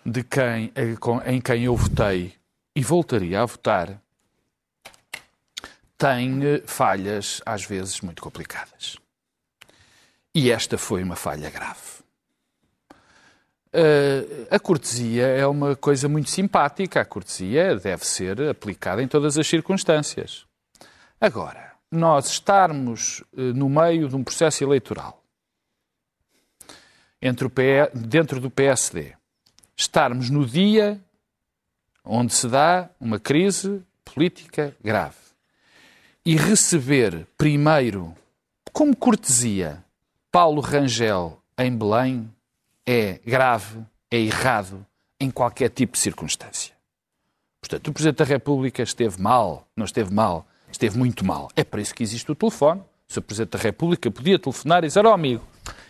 de quem, eh, em quem eu votei e voltaria a votar, tem eh, falhas, às vezes, muito complicadas. E esta foi uma falha grave. Uh, a cortesia é uma coisa muito simpática. A cortesia deve ser aplicada em todas as circunstâncias. Agora, nós estarmos eh, no meio de um processo eleitoral entre o PE dentro do PSD, estarmos no dia onde se dá uma crise política grave e receber primeiro, como cortesia, Paulo Rangel em Belém é grave, é errado em qualquer tipo de circunstância. Portanto, o Presidente da República esteve mal, não esteve mal, esteve muito mal. É para isso que existe o telefone. O Sr. Presidente da República podia telefonar e dizer, ó amigo,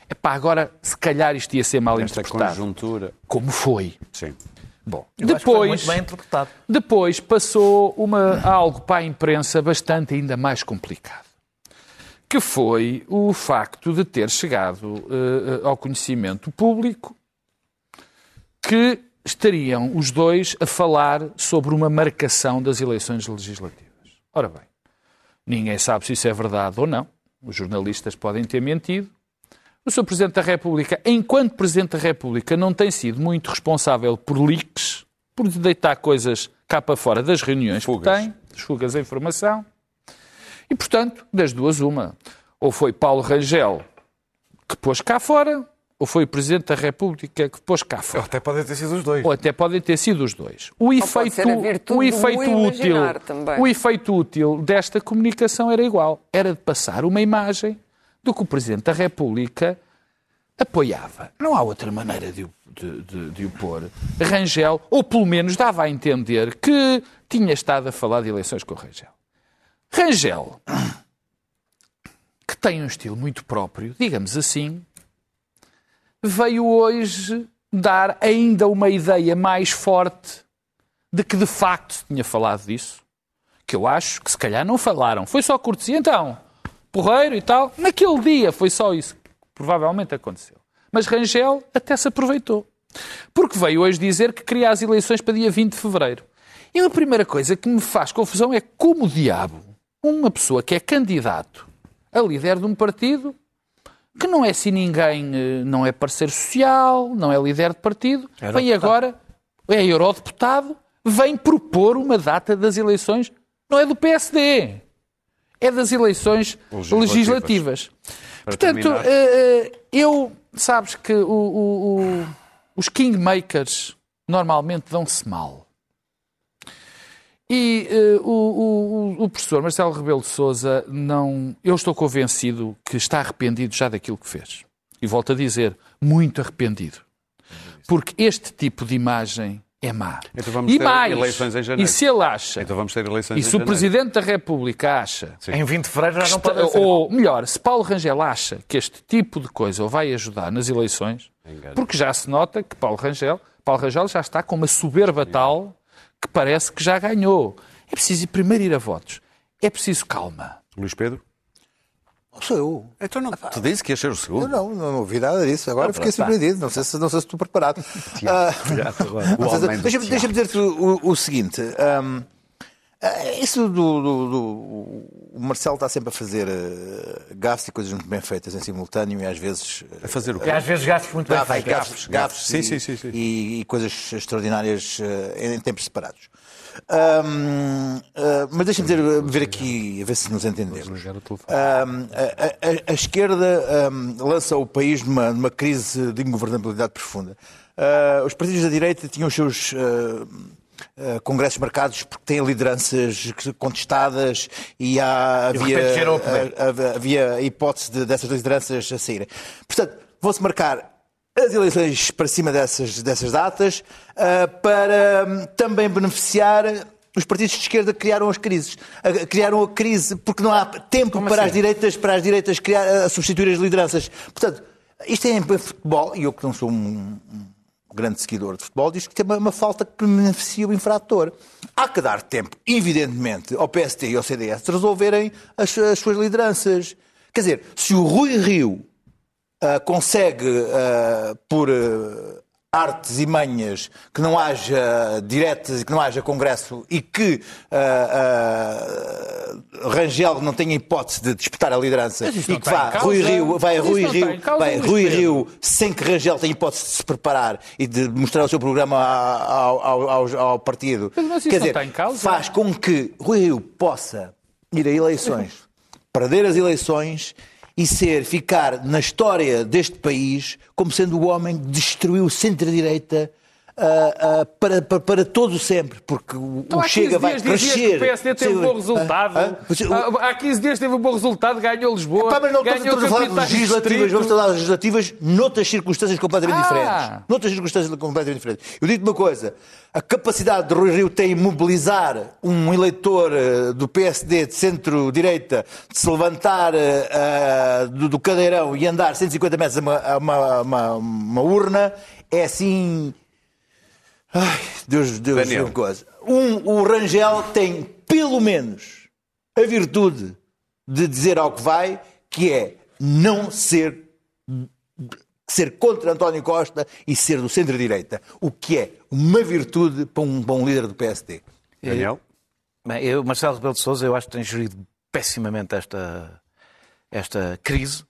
epá, agora se calhar isto ia ser mal Esta interpretado. conjuntura. Como foi. Sim. Bom, depois, bem interpretado. depois passou uma, algo para a imprensa bastante ainda mais complicado, que foi o facto de ter chegado eh, ao conhecimento público que estariam os dois a falar sobre uma marcação das eleições legislativas. Ora bem, ninguém sabe se isso é verdade ou não. Os jornalistas podem ter mentido. O Sr. Presidente da República, enquanto Presidente da República, não tem sido muito responsável por leaks, por deitar coisas cá para fora das reuniões Fugas. que tem, das fugas de informação. E, portanto, das duas, uma. Ou foi Paulo Rangel que pôs cá fora, ou foi o Presidente da República que pôs cá fora. Até podem ter sido os dois. Ou até podem ter sido os dois. O efeito, o efeito útil, também. o efeito útil desta comunicação era igual, era de passar uma imagem do que o Presidente da República apoiava. Não há outra maneira de, o- de, de- de o pôr. Rangel, ou pelo menos dava a entender que tinha estado a falar de eleições com Rangel. Rangel, que tem um estilo muito próprio, digamos assim, veio hoje dar ainda uma ideia mais forte de que de facto se tinha falado disso. Que eu acho que se calhar não falaram. Foi só cortesia. Então, porreiro e tal. Naquele dia foi só isso que provavelmente aconteceu. Mas Rangel até se aproveitou. Porque veio hoje dizer que queria as eleições para dia 20 de fevereiro. E a primeira coisa que me faz confusão é como o diabo, uma pessoa que é candidato a líder de um partido, que não é assim ninguém, eh, não é parceiro social, não é líder de partido, vem agora, é eurodeputado, vem propor uma data das eleições, não é do PSD, é das eleições Legislativas. legislativas. Portanto, terminar. eh, eh, eu, sabes que o- o- o- os kingmakers normalmente dão-se mal. E eh, o, o- o professor Marcelo Rebelo de Sousa não. Eu estou convencido que está arrependido já daquilo que fez. E volto a dizer, muito arrependido. Porque este tipo de imagem é má. Então vamos e ter mais, eleições em janeiro. e se ele acha, Então vamos ter eleições e em se o janeiro. Presidente da República acha Em 20 de fevereiro já não Está- pode ser. ou melhor, se Paulo Rangel acha que este tipo de coisa o vai ajudar nas eleições, porque já se nota que Paulo Rangel, Paulo Rangel já está com uma soberba tal que parece que já ganhou. É preciso ir primeiro ir a votos. É preciso calma. Luís Pedro? Não sou eu. Então não. Tu disse que ia ser o Eu segundo. não, não ouvi nada disso. Agora fiquei tá. surpreendido. Não sei se, não sei se estou preparado. (laughs) Ah, não do Deixa-me dizer-te o, o- seguinte. ah, isso do, do- do- O Marcelo está sempre a fazer uh, gafes e coisas muito bem feitas em simultâneo e às vezes. A fazer o quê? E às vezes gastos muito bem Gafes, feitos. gafes, gafes Sim, e, sim, sim, sim. E, e coisas extraordinárias eh, em tempos separados. Ahm, ah, mas deixa-me dizer, ver aqui, a ver se nos entendemos. Ahm, a, a- a esquerda ahm, lança o país numa, numa crise de ingovernabilidade profunda. Ah, os partidos da direita tinham os seus ah, congressos marcados porque têm lideranças contestadas e há, havia, poder. ah, havia a hipótese de, dessas lideranças a saírem. Portanto, vão-se marcar as eleições para cima dessas, dessas datas ah, para hum, também beneficiar os partidos de esquerda que criaram as crises. Criaram a crise porque não há tempo para as direitas, para as direitas criar, substituir as lideranças. Portanto, isto é em futebol, e eu que não sou um, um grande seguidor de futebol, diz que tem uma, falta que beneficia o infrator. Há que dar tempo, evidentemente, ao PST e ao CDS de resolverem as, as suas lideranças. Quer dizer, se o Rui Rio ah, consegue, ah, por ah, artes e manhas, que não haja diretas e que não haja congresso e que ah, ah, Rangel não tenha hipótese de disputar a liderança e que vá. Rui Rio, vai Rui Rio, vai Rui. Rio sem que Rangel tenha hipótese de se preparar e de mostrar o seu programa ao, ao- ao- ao partido. Quer dizer, faz com que Rui Rio possa ir a eleições, perder as eleições e ser, ficar na história deste país como sendo o homem que destruiu o centro-direita ah, ah, para, para, para todo sempre, porque o, Então, o há 15 Chega vai crescer. o PSD teve um bom resultado. Ah, ah, o- Há- Há 15 dias teve um bom resultado, ganhou Lisboa, Pá, mas não estamos ganhou a falar de de legislativas, vamos falar de legislativas noutras circunstâncias completamente Ah. diferentes. Noutras circunstâncias completamente diferentes. Eu digo uma coisa, a capacidade de Rui Rio tem mobilizar um eleitor eh, do PSD de centro-direita de se levantar ah, do, do cadeirão e andar 150 metros a uma, a uma, uma- uma urna, é assim... Ai, Deus, Deus, Daniel. Deus coisa. Um, o Rangel tem, pelo menos, a virtude de dizer ao que vai, que é não ser ser contra António Costa e ser do centro-direita, o que é uma virtude para um, um líder do PSD. Daniel? Bem, eu, Marcelo Rebelo de Sousa, eu acho que tem gerido pessimamente esta, esta crise.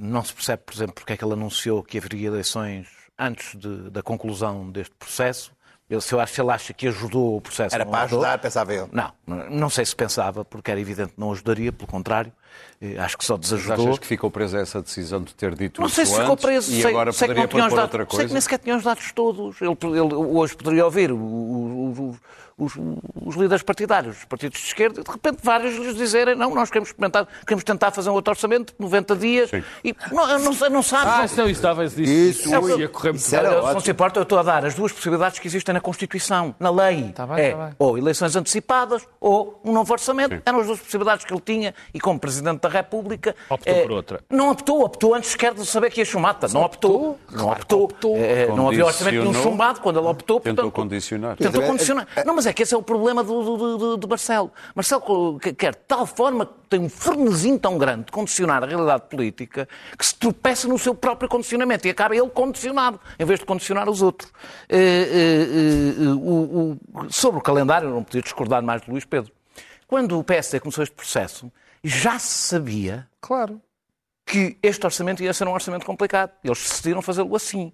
Não se percebe, por exemplo, porque é que ele anunciou que haveria eleições antes de- da conclusão deste processo. Eu, se eu acho, se ele acha que ajudou o processo. Era para ajudou. ajudar, pensava eu. Não, não sei se pensava, porque era evidente que não ajudaria, pelo contrário. Eh, Acho que só Mas desajudou. achas que ficou preso a essa decisão de ter dito Não isso sei se ficou preso, e sei, agora sei que poderia propor dados, outra sei coisa? que nem sequer tinha os dados todos. Ele, ele hoje poderia ouvir o- o- o- os, os líderes partidários, os partidos de esquerda, e de repente vários lhes dizerem não, nós queremos, experimentar, queremos tentar fazer um outro orçamento de 90 dias. E não, não, sei, não sabe. Ah, não- isso não, isso estava isso, Isso, isso ia correr muito isso era não se importa, eu estou a dar as duas possibilidades que existem na Constituição, na lei. Tá bem, é tá bem. ou eleições antecipadas ou um novo orçamento. Eram as duas possibilidades que ele tinha e como Presidente da República... Optou eh, por outra. Não optou, optou antes sequer de saber que ia chumata. Não optou. Não optou. optou. Eh, não havia orçamento nenhum chumbado quando ele optou. Tentou portanto, condicionar. Tentou É, condicionar. Não, mas é que esse é o problema do, do, do- do Marcelo. Marcelo que- quer de tal forma que tem um fornezinho tão grande de condicionar a realidade política que se tropeça no seu próprio condicionamento e acaba ele condicionado, em vez de condicionar os outros. O- o- sobre o calendário, eu não podia discordar mais de Luís Pedro. Quando o PSD começou este processo, já se sabia Claro. que este orçamento ia ser um orçamento complicado. Eles decidiram fazê-lo assim.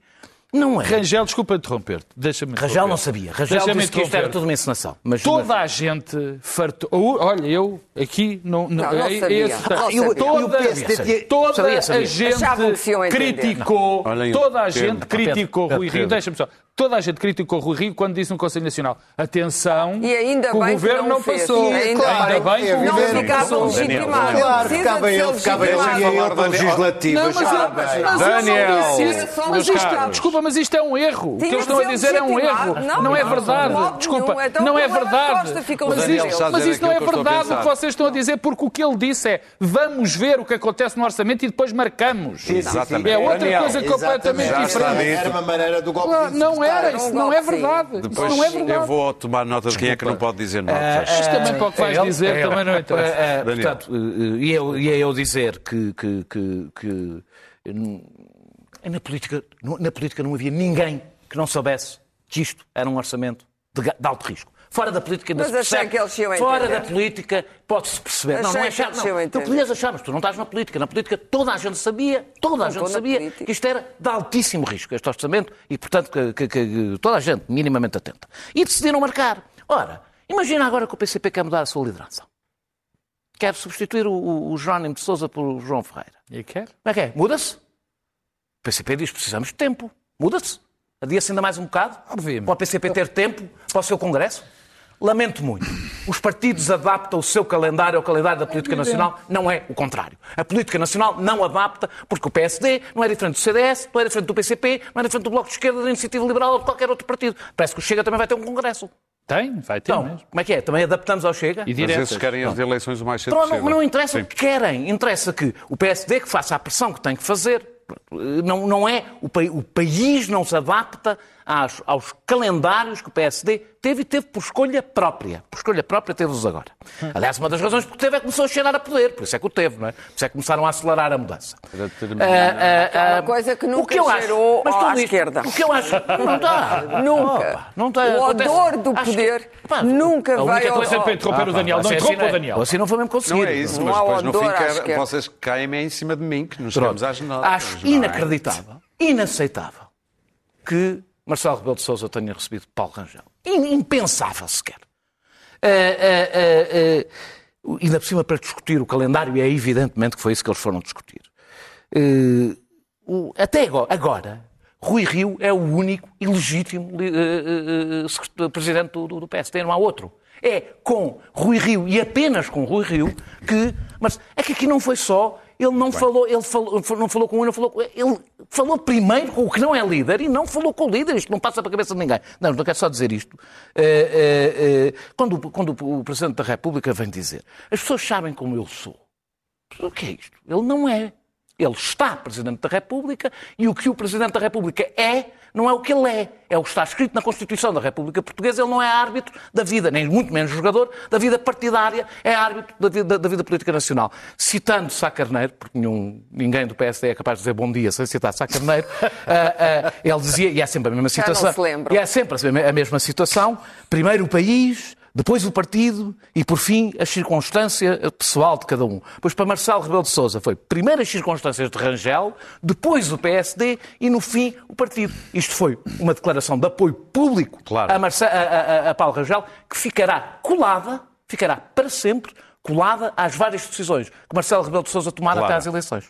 Não é. Rangel, desculpa interromper-te. Deixa-me Rangel não sabia. Rangel Deixa-me disse que isto era tudo uma encenação. Mas, Toda a gente fartou. Olha, eu aqui não. Não, não é- é sabia. esse- Não E o- sabia. e Toda, toda Sabia, sabia. a gente criticou, Olhem, toda a Pedro. gente criticou Pedro, Rui Rio, deixa-me só, toda a gente criticou Rui Rio quando disse no Conselho Nacional, atenção, E ainda que o governo não não passou. E ainda Ainda bem, que o é Não governo ficava passou. legitimado. Claro, ficava ele, ficava ele, pelas Daniel. legislativas. Não, mas, eu- eu não Daniel, disse isso. meus Mas isto, caros. Desculpa, mas isto é um erro. O que Tinha eles estão a dizer é um erro. Não, Não é não, verdade. de modo Desculpa. Então não é problema verdade. Mas isto, mas isto não é verdade o que vocês estão a dizer, porque o que ele disse é vamos ver o que acontece no orçamento e depois marcamos. Exatamente. É outra Daniel, coisa completamente diferente. Era uma maneira do golpe Claro, não era, isso um não é golpe, sim. verdade. Depois não é verdade. eu vou tomar nota de quem é que não pode dizer notas. Isto também para o que vais É dizer é também não interessa. Eh, eh, Daniel. portanto, eh, e eu, e eu dizer que, na, política, na política não havia ninguém que não soubesse que isto era um orçamento de, de alto risco. Fora da política ainda Mas se achei percebe. que eles iam Fora da política pode-se perceber. não, não Achei é achar, não. Tu podias achar, mas tu não estás na política. Na política toda a gente sabia, toda a Não gente sabia política. que isto era de altíssimo risco, este orçamento, e portanto que, que- que toda a gente minimamente atenta. E decidiram marcar. Ora, imagina agora que o PCP quer mudar a sua liderança. Quer substituir o, o, o Jerónimo de Sousa por João Ferreira. E quer? Como é que é? Muda-se? O PCP diz precisamos de tempo. Muda-se? Adia-se ainda mais um bocado? Obviamente. Para o PCP ter tempo para o seu Congresso? Lamento muito. Os partidos adaptam o seu calendário ao calendário da política nacional, não é o contrário. A política nacional não adapta, porque o PSD não é diferente do CDS, não é diferente do PCP, não é diferente do Bloco de Esquerda, da Iniciativa Liberal ou de qualquer outro partido. Parece que o Chega também vai ter um Congresso. Tem, vai ter Então, mesmo. como é que é? Também adaptamos ao Chega? E Mas diretas. esses querem as eleições o mais cedo Pronto, não, não interessa Sim. o que querem. Interessa que o PSD que faça a pressão que tem que fazer. Não, não é, o, pa- o país não se adapta às- aos calendários que o PSD teve e teve por escolha própria. Por escolha própria teve-os agora. Aliás, uma das razões porque teve é que começou a cheirar a poder. Por isso é que o teve, não é? Por isso é que começaram a acelerar a mudança. Para ter- Ah, ah, ah, coisa que o nunca que eu acho- cheirou mas à isto- esquerda. O que eu acho... (laughs) Não está. Nunca. Opa, não está. O Acontece- odor do acho que- poder Pá, nunca a única vai ao- coisa- Para interromper o Daniel, não Assim- interrompa o Daniel. Assim não foi mesmo conseguido. Não é isso, Não mas depois no fim vocês caem em cima de mim, que nos Pronto. chegamos às notas. Acho é? inacreditável, inaceitável que Marcelo Rebelo de Sousa tenha recebido Paulo Rangel. Impensável sequer. Eh, eh, eh, ainda por cima para discutir o calendário, e é evidentemente que foi isso que eles foram discutir. Eh, até agora, Rui Rio é o único e legítimo eh, eh, presidente do, do- do PSD, não há outro. É com Rui Rio e apenas com Rui Rio que. Mas é que aqui não foi só. Ele não falou, ele falou, não falou com um, não falou com. Ele falou primeiro com o que não é líder e não falou com o líder. Isto não passa para a cabeça de ninguém. Não, não quero só dizer isto. Eh, eh, eh, quando, quando o Presidente da República vem dizer as pessoas sabem como eu sou. O que é isto? Ele não é. Ele está Presidente da República e o que o Presidente da República é, não é o que ele é. É o que está escrito na Constituição da República Portuguesa. Ele não é árbitro da vida, nem muito menos jogador da vida partidária, é árbitro da vida, da vida política nacional. Citando Sá Carneiro, porque nenhum, ninguém do PSD é capaz de dizer bom dia sem citar Sá Carneiro, (laughs) ah, ah, ele dizia, e é sempre a mesma Já não situação. se lembram. E é sempre a mesma situação. Primeiro o país, depois o partido e, por fim, a circunstância pessoal de cada um. Pois para Marcelo Rebelo de Sousa foi primeiro as circunstâncias de Rangel, depois o PSD e, no fim, o partido. Isto foi uma declaração de apoio público Claro. a, Marce- a- a- a Paulo Rangel, que ficará colada, ficará para sempre colada às várias decisões que Marcelo Rebelo de Sousa tomara Claro. até às eleições.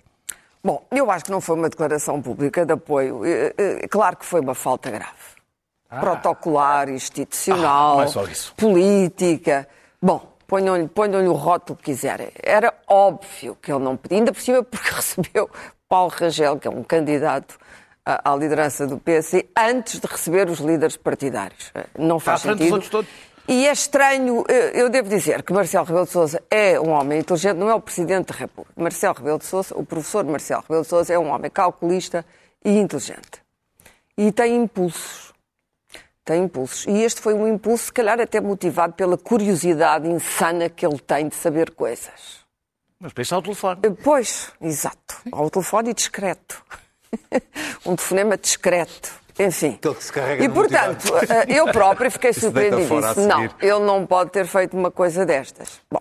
Bom, eu acho que não foi uma declaração pública de apoio. Eh, eh, Claro que foi uma falta grave. Protocolar, institucional, Ah, política. Bom, ponham-lhe ponham o rótulo que quiserem. Era óbvio que ele não podia, ainda por cima porque (laughs) recebeu Paulo Rangel, que é um candidato à à liderança do PSD, antes de receber os líderes partidários. Eh, Não faz dos sentido. todos. E é estranho, eu devo dizer que Marcelo Rebelo de Sousa é um homem inteligente, não é o Presidente da República. Marcelo Rebelo de Sousa, o professor Marcelo Rebelo de Sousa é um homem calculista e inteligente. E tem impulsos. Tem impulsos. E este foi um impulso, se calhar até motivado pela curiosidade insana que ele tem de saber coisas. Mas para isso há o telefone. Eh, Pois, exato. Ao telefone discreto. (laughs) um telefonema discreto. Enfim. Aquele que se carrega E, portanto, eh, eu própria fiquei Disse, não, ele não pode ter feito uma coisa destas. Bom,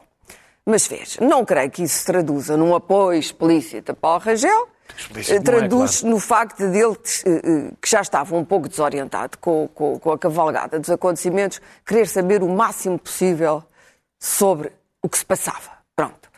mas vês, não creio que isso se traduza num apoio explícito a Paulo Rangel. Explícito não é, Traduz no facto de ele, eh, eh, que já estava um pouco desorientado com, com- com a cavalgada dos acontecimentos, querer saber o máximo possível sobre o que se passava. Pronto.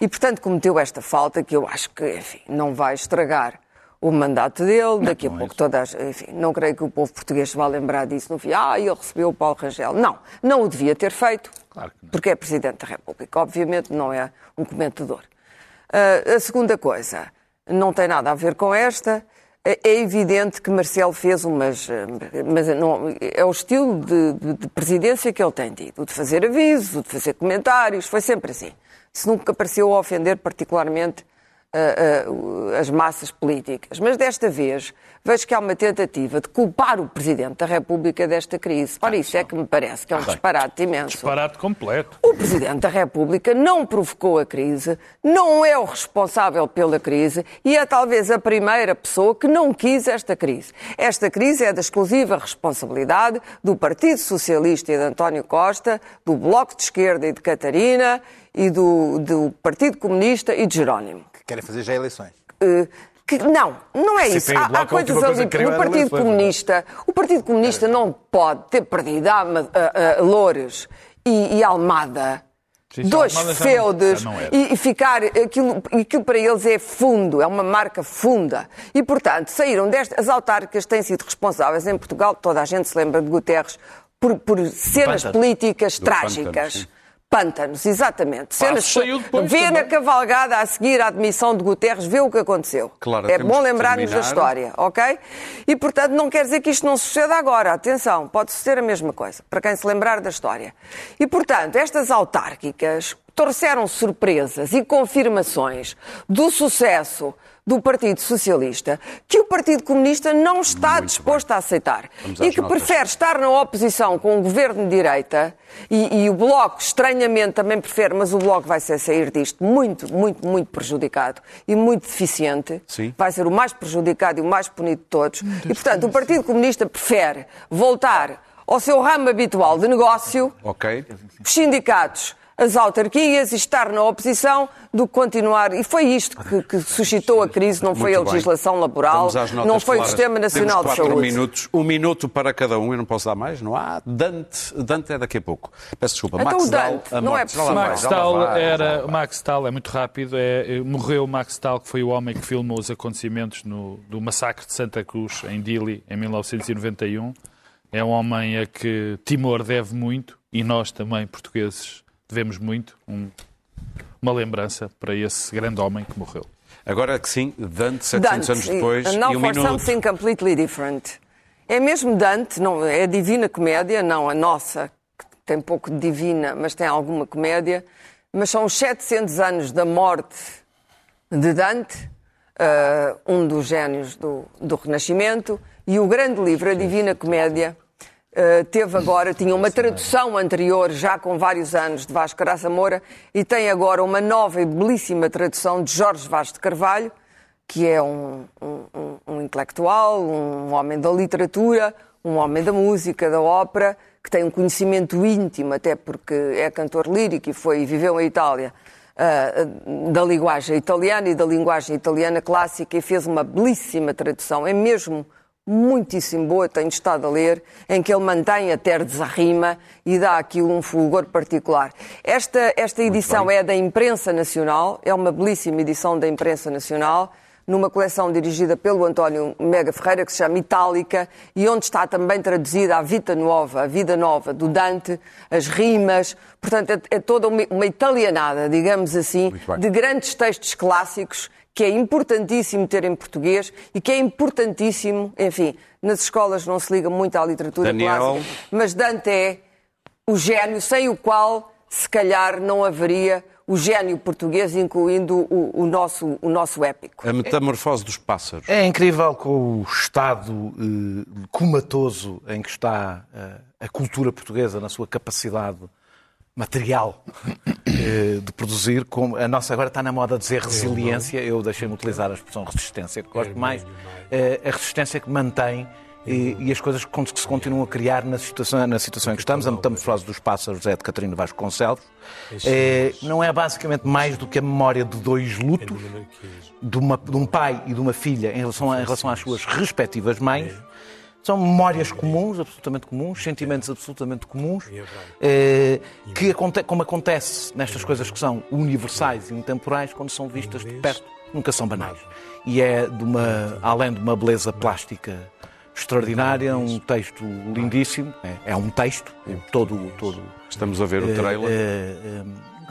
E, portanto, cometeu esta falta que eu acho que, enfim, não vai estragar o mandato dele. Daqui a pouco todas, enfim, não creio que o povo português se vá lembrar disso no fim. Ah, ele recebeu o Paulo Rangel. Não, não o devia ter feito, Claro porque é Presidente da República. Obviamente não é um comentador. Ah, a segunda coisa, não tem nada a ver com esta. É é evidente que Marcelo fez umas. eh, Mas não, é o estilo de, de- de presidência que ele tem tido: o de fazer avisos, o de fazer comentários, foi sempre assim. Isso nunca pareceu ofender particularmente ah, ah, as massas políticas. Mas desta vez vejo que há uma tentativa de culpar o Presidente da República desta crise. Ora, isso é que me parece que é um disparate imenso. Disparate completo. O Presidente da República não provocou a crise, não é o responsável pela crise e é talvez a primeira pessoa que não quis esta crise. Esta crise é da exclusiva responsabilidade do Partido Socialista e de António Costa, do Bloco de Esquerda e de Catarina e do, do Partido Comunista e de Jerónimo. Que querem fazer já eleições. Eh, que- não, não é isso. Há, há coisas coisa ali. No Partido eleições, não é? Comunista, o Partido Comunista não pode ter perdido a, a- a Loures e, e Almada. Dois não- feudos não e, e ficar aquilo, aquilo para eles é fundo, é uma marca funda. E, portanto, saíram destas. As autárquicas têm sido responsáveis em Portugal, toda a gente se lembra de Guterres, por, por cenas políticas Do trágicas. Pântanos, exatamente. Cenas saiu depois Vê na cavalgada a seguir à admissão de Guterres, vê o que aconteceu. Claro, é bom lembrarmos da história, ok? E, portanto, não quer dizer que isto não suceda agora. Atenção, pode suceder a mesma coisa, para quem se lembrar da história. E, portanto, estas autárquicas trouxeram surpresas e confirmações do sucesso do Partido Socialista que o Partido Comunista não está Muito disposto bem. a aceitar. Vamos E que notas. prefere estar na oposição com o governo de direita e, e o Bloco, estranhamente, também prefere, mas o Bloco vai ser sair disto muito, muito, muito prejudicado e muito deficiente. Sim. Vai ser o mais prejudicado e o mais punido de todos. E, portanto, o Partido Comunista prefere voltar ao seu ramo habitual de negócio, Ok. os sindicatos as autarquias e estar na oposição do que continuar. E foi isto que, que suscitou a crise, não foi Muito a bem. legislação laboral, às notas não foi o claras. Sistema Nacional Temos de quatro Saúde. minutos. Um minuto para cada um, eu não posso dar mais, não há? Dante, Dante é daqui a pouco. Peço desculpa. Então Max o Dante, a não é possível. Max lá era. Max Stahl é muito rápido. É, é, morreu Max Stahl, que foi o homem que filmou os acontecimentos no, do massacre de Santa Cruz, em Dili, em 1991. É um homem a que Timor deve muito e nós também, portugueses, devemos muito. Um- uma lembrança para esse grande homem que morreu. Agora que sim, Dante, 700 anos depois, Now e um for minuto. something completely different. É mesmo Dante, não, é Divina Comédia, não a nossa, que tem pouco de divina, mas tem alguma comédia. Mas são os 700 anos da morte de Dante, eh, um dos génios do, do Renascimento, e o grande livro, a Divina Comédia, eh, teve agora, tinha uma tradução anterior, já com vários anos, de Vasco Graça Moura, e tem agora uma nova e belíssima tradução de Jorge Vaz de Carvalho, que é um, um- um- intelectual, um homem da literatura, um homem da música, da ópera, que tem um conhecimento íntimo, até porque é cantor lírico e foi e viveu em Itália, ah, da linguagem italiana e da linguagem italiana clássica e fez uma belíssima tradução. É mesmo muitíssimo boa, tenho estado a ler, em que ele mantém a terdes a rima e dá aquilo um fulgor particular. Esta, esta edição é da Imprensa Nacional, é uma belíssima edição da Imprensa Nacional, numa coleção dirigida pelo António Mega Ferreira, que se chama Itálica, e onde está também traduzida a Vita Nova, a Vida Nova do Dante, as rimas, portanto é, é toda uma, uma italianada, digamos assim, de grandes textos clássicos que é importantíssimo ter em português e que é importantíssimo, enfim, nas escolas não se liga muito à literatura Daniel. clássica, mas Dante é o gênio sem o qual, se calhar, não haveria o gênio português, incluindo o, o nosso, o nosso épico. A metamorfose dos pássaros. É incrível com o estado eh, comatoso em que está eh, a cultura portuguesa na sua capacidade material (coughs) eh, de produzir. Como a nossa agora está na moda de dizer resiliência, eu deixei-me utilizar a expressão resistência, que gosto mais. Eh, a resistência que mantém e, e as coisas que se continuam a criar na situação, na situação em que estamos. A metamorfose dos pássaros é de Catarina Vasconcelos. Eh, não é basicamente mais do que a memória de dois lutos, de, uma- de um pai e de uma filha em relação, a- em relação às suas respectivas mães. São memórias comuns, absolutamente comuns, sentimentos absolutamente comuns, eh, que, aconte- como acontece nestas coisas que são universais e intemporais, quando são vistas de perto, nunca são banais. E é, de uma, além de uma beleza plástica extraordinária, um texto lindíssimo. É, é um texto, todo, todo Estamos a ver o eh, trailer. eh, eh,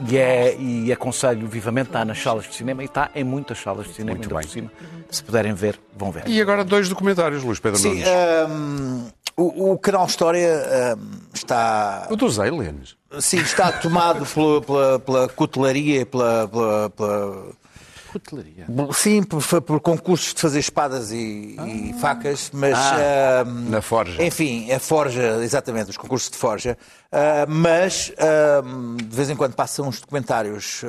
e, é, e aconselho vivamente, está nas salas de cinema e está em muitas salas de cinema, Muito ainda bem. por cima. Se puderem ver, vão ver. E agora dois documentários, Luís Pedro Sim, Nunes. hum, o, o canal História hum, está, O dos aliens. sim, está tomado pela, pela, pela cutelaria, e pela, pela, pela- Cutelaria. Sim, por, por concursos de fazer espadas e, e facas, mas. Ah, hum, na forja. Enfim, a forja, exatamente, os concursos de forja. Ah, mas, hum, de vez em quando, passam uns documentários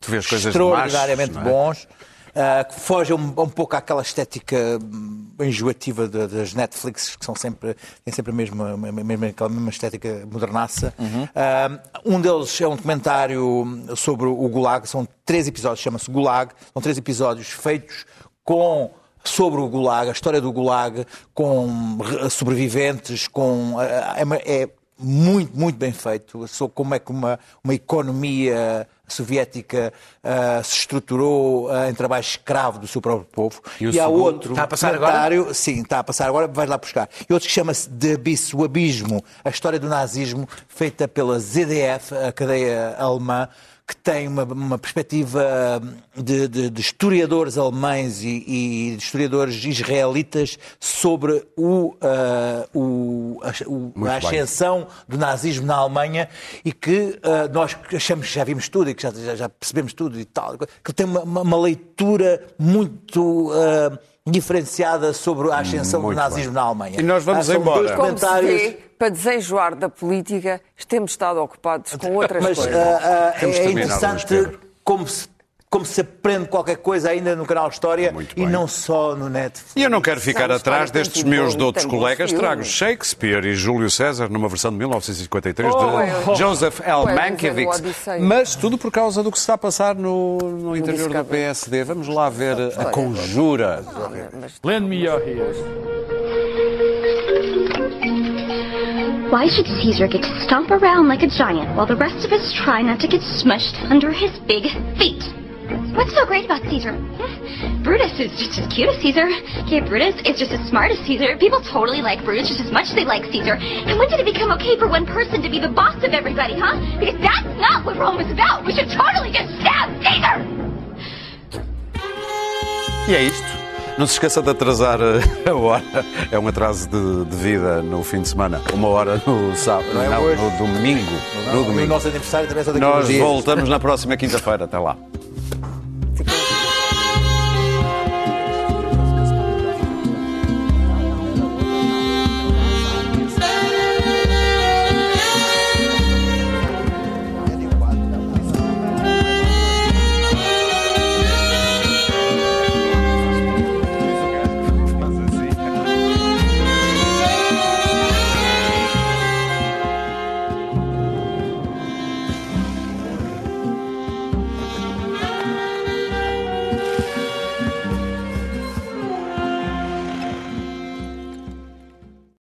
Tu vês coisas extraordinariamente é? bons. Ah, que fogem um, um pouco àquela estética hum, enjoativa da- das Netflix, que são sempre, têm sempre a mesma, a mesma, aquela mesma estética modernaça. Uhum. Ah, um deles é um documentário sobre o Gulag, são três episódios, chama-se Gulag, são três episódios feitos com sobre o Gulag, a história do Gulag, com re- sobreviventes, com ah, é, é muito, muito bem feito. Sobre como é que uma, uma economia soviética ah, se estruturou ah, em trabalho escravo do seu próprio povo. E o há outro Está a passar agora? Sim, está a passar agora, vais lá buscar. E outro que chama-se The Abyss, o Abismo, a história do nazismo, feita pela ZDF, a cadeia alemã, que tem uma, uma perspectiva de, de- de historiadores alemães e, e de historiadores israelitas sobre o, ah, o- a, o- a ascensão do nazismo na Alemanha e que ah, nós achamos que já vimos tudo e que já, já- já percebemos tudo e tal, que tem uma, uma- leitura muito ah, diferenciada sobre a ascensão Muito do nazismo bem. na Alemanha. E nós vamos Ah, embora. dois Como se comentários. vê, para desenjoar da política, temos estado ocupados com outras Mas coisas. Temos de é interessante como se como se aprende qualquer coisa ainda no canal História Muito e não só no Netflix. E eu não quero ficar Sabe, atrás destes meus de outros colegas. Trago Shakespeare e Júlio César numa versão de 1953 Oh, de Joseph L. Mankiewicz. Mas tudo por causa do que se está a passar no, no interior do. PSD. Vamos lá ver a conjura. Lend me your ears. Why should Caesar get to stomp around like a giant while the rest of us try not to get smushed under his big feet? What's so great about Caesar? Brutus is just as cute as Caesar. Okay, Brutus is just as smart as Caesar. People totally like Brutus just as much as they like Caesar. And when did it become okay for one person to be the boss of everybody, huh? Because that's not what Rome is about. We should totally just stab Caesar! E é isto. Não se esqueça de atrasar eh, (laughs) a hora. É um atraso de, de vida no fim de semana. Uma hora no sábado. Não é não, hoje. no domingo. Não, no o domingo. nosso aniversário também é só daqui Nós voltamos na próxima quinta-feira. Até lá.